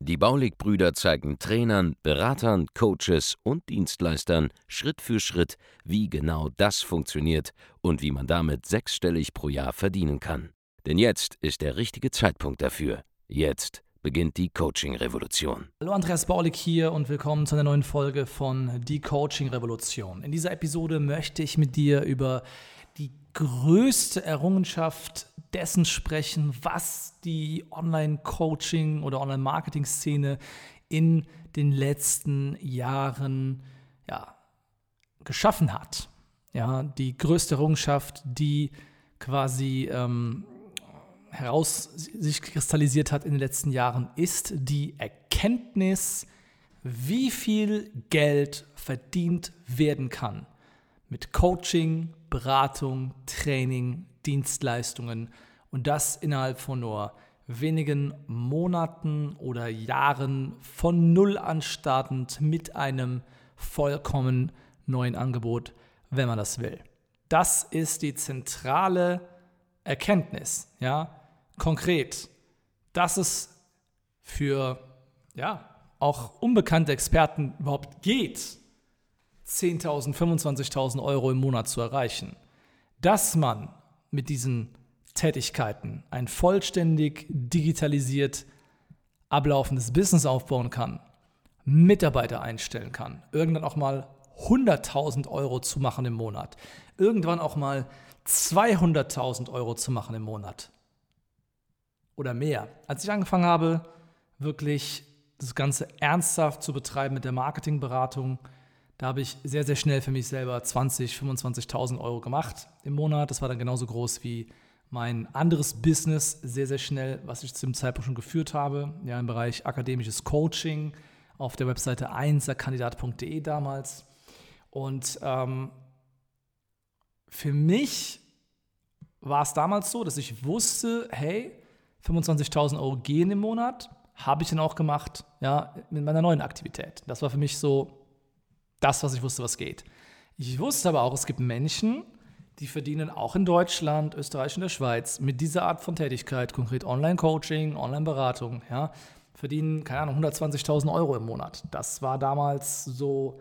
Die Baulig-Brüder zeigen Trainern, Beratern, Coaches und Dienstleistern Schritt für Schritt, wie genau das funktioniert und wie man damit sechsstellig pro Jahr verdienen kann. Denn jetzt ist der richtige Zeitpunkt dafür. Jetzt beginnt die Coaching-Revolution. Hallo Andreas Baulig hier und willkommen zu einer neuen Folge von Die Coaching-Revolution. In dieser Episode möchte ich mit dir über größte Errungenschaft dessen sprechen, was die Online-Coaching oder Online-Marketing-Szene in den letzten Jahren ja, geschaffen hat. Ja, die größte Errungenschaft, die quasi ähm, heraus sich kristallisiert hat in den letzten Jahren, ist die Erkenntnis, wie viel Geld verdient werden kann mit Coaching, Beratung, Training, Dienstleistungen und das innerhalb von nur wenigen Monaten oder Jahren von Null anstartend mit einem vollkommen neuen Angebot, wenn man das will. Das ist die zentrale Erkenntnis, ja, konkret, dass es für ja, auch unbekannte Experten überhaupt geht, 10.000, 25.000 Euro im Monat zu erreichen. Dass man mit diesen Tätigkeiten ein vollständig digitalisiert ablaufendes Business aufbauen kann, Mitarbeiter einstellen kann, irgendwann auch mal 100.000 Euro zu machen im Monat, irgendwann auch mal 200.000 Euro zu machen im Monat oder mehr. Als ich angefangen habe, wirklich das Ganze ernsthaft zu betreiben mit der Marketingberatung, da habe ich sehr, sehr schnell für mich selber 20.000, 25.000 Euro gemacht im Monat. Das war dann genauso groß wie mein anderes Business, sehr, sehr schnell, was ich zu dem Zeitpunkt schon geführt habe, ja, im Bereich akademisches Coaching auf der Webseite 1erkandidat.de damals. Und ähm, für mich war es damals so, dass ich wusste, hey, 25.000 Euro gehen im Monat, habe ich dann auch gemacht, ja, mit meiner neuen Aktivität. Das war für mich so das, was ich wusste, was geht. Ich wusste aber auch, es gibt Menschen, die verdienen auch in Deutschland, Österreich und der Schweiz mit dieser Art von Tätigkeit, konkret Online-Coaching, Online-Beratung, ja, verdienen, keine Ahnung, 120.000 Euro im Monat. Das war damals so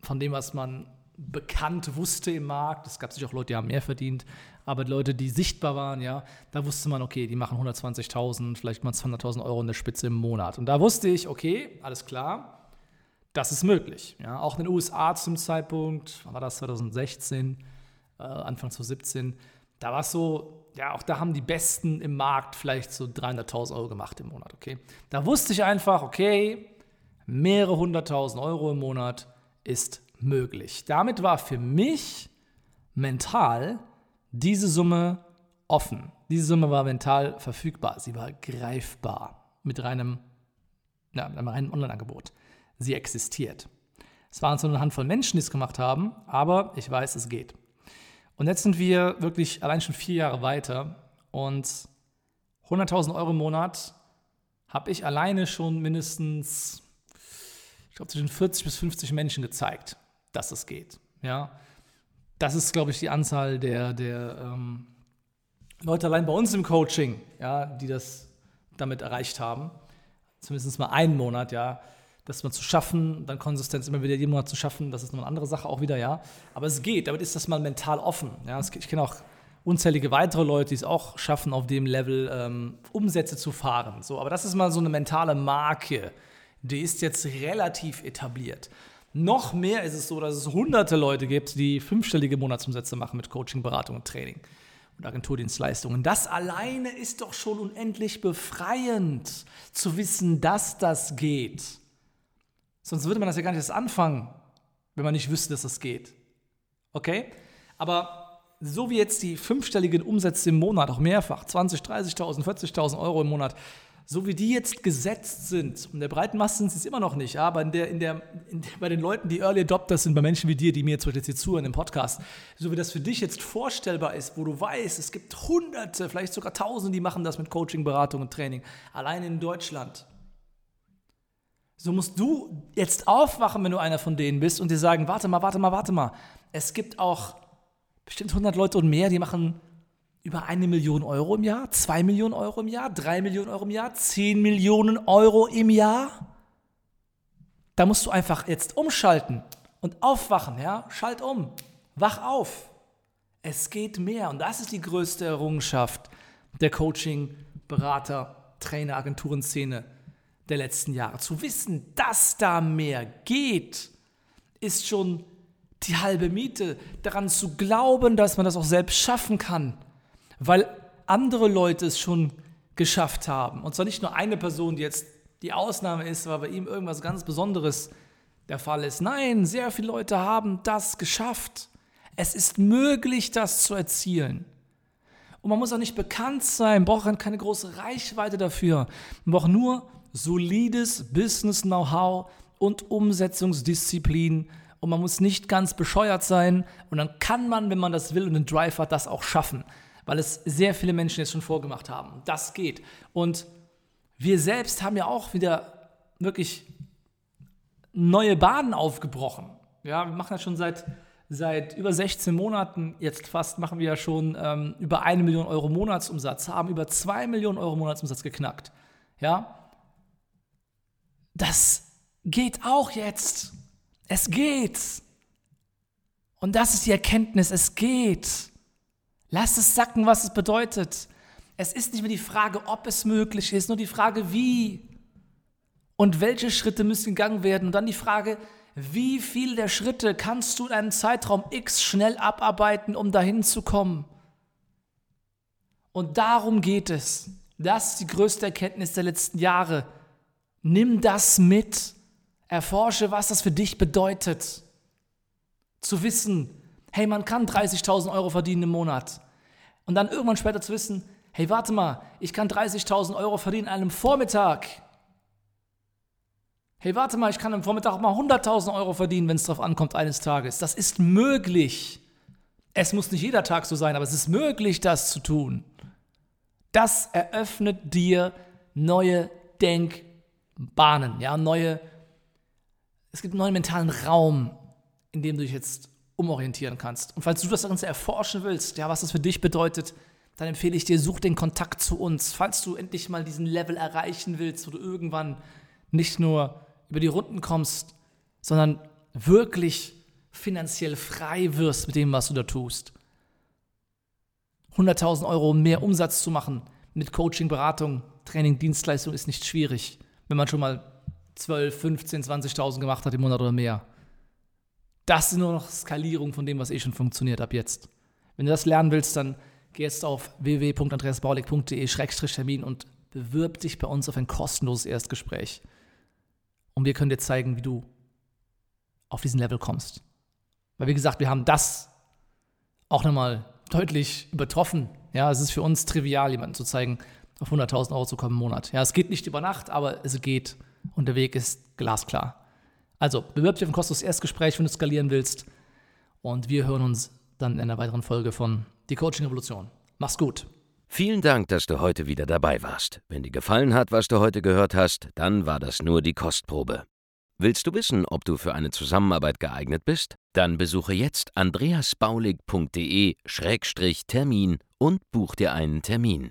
von dem, was man bekannt wusste im Markt. Es gab sicher auch Leute, die haben mehr verdient, aber Leute, die sichtbar waren, ja, da wusste man, okay, die machen 120.000, vielleicht mal 200.000 Euro in der Spitze im Monat. Und da wusste ich, okay, alles klar, das ist möglich. Ja, auch in den USA zum Zeitpunkt, wann war das 2016, äh, Anfang 2017, da war es so, ja, auch da haben die Besten im Markt vielleicht so 300.000 Euro gemacht im Monat, okay. Da wusste ich einfach, okay, mehrere hunderttausend Euro im Monat ist möglich. Damit war für mich mental diese Summe offen. Diese Summe war mental verfügbar. Sie war greifbar mit reinem, ja, einem reinen Online-Angebot sie existiert. Es waren so eine Handvoll Menschen, die es gemacht haben, aber ich weiß, es geht. Und jetzt sind wir wirklich allein schon vier Jahre weiter und 100.000 Euro im Monat habe ich alleine schon mindestens, ich glaube, zwischen 40 bis 50 Menschen gezeigt, dass es geht. Ja, das ist, glaube ich, die Anzahl der, der ähm, Leute allein bei uns im Coaching, ja, die das damit erreicht haben. Zumindest mal einen Monat, ja das mal zu schaffen, dann Konsistenz immer wieder jeden Monat zu schaffen, das ist eine andere Sache auch wieder, ja. Aber es geht, damit ist das mal mental offen. Ja. Ich kenne auch unzählige weitere Leute, die es auch schaffen, auf dem Level ähm, Umsätze zu fahren. So, aber das ist mal so eine mentale Marke, die ist jetzt relativ etabliert. Noch mehr ist es so, dass es hunderte Leute gibt, die fünfstellige Monatsumsätze machen mit Coaching, Beratung und Training und Agenturdienstleistungen. Das alleine ist doch schon unendlich befreiend, zu wissen, dass das geht. Sonst würde man das ja gar nicht erst anfangen, wenn man nicht wüsste, dass das geht. Okay? Aber so wie jetzt die fünfstelligen Umsätze im Monat, auch mehrfach, 20, 30.000, 40.000 Euro im Monat, so wie die jetzt gesetzt sind, und der breiten Masse sind sie es immer noch nicht, aber in der, in der, in der, bei den Leuten, die Early Adopters sind, bei Menschen wie dir, die mir jetzt jetzt hier zuhören im Podcast, so wie das für dich jetzt vorstellbar ist, wo du weißt, es gibt Hunderte, vielleicht sogar Tausende, die machen das mit Coaching, Beratung und Training, allein in Deutschland. So musst du jetzt aufwachen, wenn du einer von denen bist und dir sagen, warte mal, warte mal, warte mal. Es gibt auch bestimmt 100 Leute und mehr, die machen über eine Million Euro im Jahr, zwei Millionen Euro im Jahr, drei Millionen Euro im Jahr, zehn Millionen Euro im Jahr. Da musst du einfach jetzt umschalten und aufwachen, ja? Schalt um, wach auf. Es geht mehr und das ist die größte Errungenschaft der Coaching, Berater, Trainer, Agenturenszene der letzten Jahre. Zu wissen, dass da mehr geht, ist schon die halbe Miete. Daran zu glauben, dass man das auch selbst schaffen kann weil andere Leute es schon geschafft haben. Und zwar nicht nur eine Person, die jetzt die Ausnahme ist, weil bei ihm irgendwas ganz Besonderes der Fall ist. Nein, sehr viele Leute haben das geschafft. Es ist möglich, das zu erzielen. Und man muss auch nicht bekannt sein, braucht keine große Reichweite dafür. Man braucht nur solides Business-Know-how und Umsetzungsdisziplin. Und man muss nicht ganz bescheuert sein. Und dann kann man, wenn man das will und den Drive hat, das auch schaffen weil es sehr viele Menschen jetzt schon vorgemacht haben. Das geht. Und wir selbst haben ja auch wieder wirklich neue Bahnen aufgebrochen. Ja, wir machen das schon seit, seit über 16 Monaten, jetzt fast machen wir ja schon ähm, über eine Million Euro Monatsumsatz, haben über zwei Millionen Euro Monatsumsatz geknackt. Ja, das geht auch jetzt. Es geht. Und das ist die Erkenntnis, es geht. Lass es sacken, was es bedeutet. Es ist nicht mehr die Frage, ob es möglich ist, nur die Frage, wie und welche Schritte müssen gegangen werden. Und dann die Frage, wie viel der Schritte kannst du in einem Zeitraum X schnell abarbeiten, um dahin zu kommen? Und darum geht es. Das ist die größte Erkenntnis der letzten Jahre. Nimm das mit. Erforsche, was das für dich bedeutet. Zu wissen, hey, man kann 30.000 Euro verdienen im Monat. Und dann irgendwann später zu wissen, hey, warte mal, ich kann 30.000 Euro verdienen an einem Vormittag. Hey, warte mal, ich kann am Vormittag auch mal 100.000 Euro verdienen, wenn es darauf ankommt eines Tages. Das ist möglich. Es muss nicht jeder Tag so sein, aber es ist möglich, das zu tun. Das eröffnet dir neue Denkbahnen, ja, neue, es gibt einen neuen mentalen Raum, in dem du dich jetzt umorientieren kannst. Und falls du das Ganze erforschen willst, ja, was das für dich bedeutet, dann empfehle ich dir, such den Kontakt zu uns. Falls du endlich mal diesen Level erreichen willst, wo du irgendwann nicht nur über die Runden kommst, sondern wirklich finanziell frei wirst mit dem, was du da tust. 100.000 Euro mehr Umsatz zu machen mit Coaching, Beratung, Training, Dienstleistung ist nicht schwierig, wenn man schon mal 12, 15, 20.000 gemacht hat im Monat oder mehr. Das ist nur noch Skalierung von dem, was eh schon funktioniert ab jetzt. Wenn du das lernen willst, dann geh jetzt auf www.andreasbaulig.de-termin und bewirb dich bei uns auf ein kostenloses Erstgespräch. Und wir können dir zeigen, wie du auf diesen Level kommst. Weil, wie gesagt, wir haben das auch nochmal deutlich übertroffen. Ja, es ist für uns trivial, jemanden zu zeigen, auf 100.000 Euro zu kommen im Monat. Ja, es geht nicht über Nacht, aber es geht und der Weg ist glasklar. Also, bewirb dich auf ein kostenloses Erstgespräch, wenn du skalieren willst. Und wir hören uns dann in einer weiteren Folge von Die Coaching Revolution. Mach's gut. Vielen Dank, dass du heute wieder dabei warst. Wenn dir gefallen hat, was du heute gehört hast, dann war das nur die Kostprobe. Willst du wissen, ob du für eine Zusammenarbeit geeignet bist? Dann besuche jetzt andreasbaulig.de-termin und buch dir einen Termin.